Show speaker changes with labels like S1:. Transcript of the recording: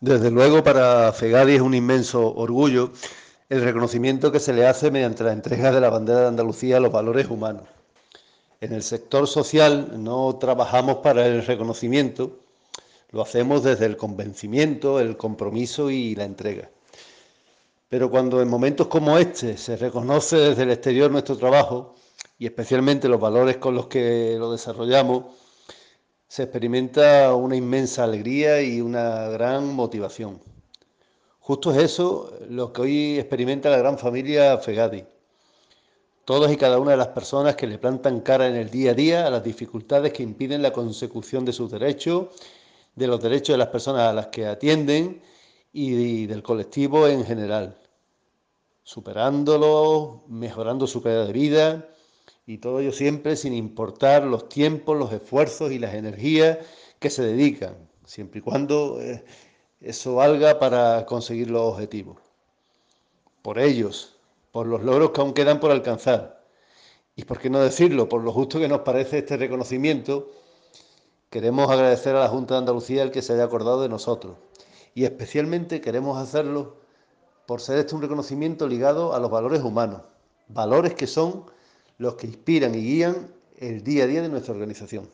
S1: Desde luego para Fegadi es un inmenso orgullo el reconocimiento que se le hace mediante la entrega de la bandera de Andalucía a los valores humanos. En el sector social no trabajamos para el reconocimiento, lo hacemos desde el convencimiento, el compromiso y la entrega. Pero cuando en momentos como este se reconoce desde el exterior nuestro trabajo y especialmente los valores con los que lo desarrollamos, se experimenta una inmensa alegría y una gran motivación. Justo es eso lo que hoy experimenta la gran familia Fegadi. Todas y cada una de las personas que le plantan cara en el día a día a las dificultades que impiden la consecución de sus derechos, de los derechos de las personas a las que atienden y del colectivo en general, superándolo, mejorando su calidad de vida y todo ello siempre sin importar los tiempos, los esfuerzos y las energías que se dedican, siempre y cuando eh, eso valga para conseguir los objetivos. Por ellos, por los logros que aún quedan por alcanzar y, por qué no decirlo, por lo justo que nos parece este reconocimiento, queremos agradecer a la Junta de Andalucía el que se haya acordado de nosotros y especialmente queremos hacerlo por ser este un reconocimiento ligado a los valores humanos, valores que son los que inspiran y guían el día a día de nuestra organización.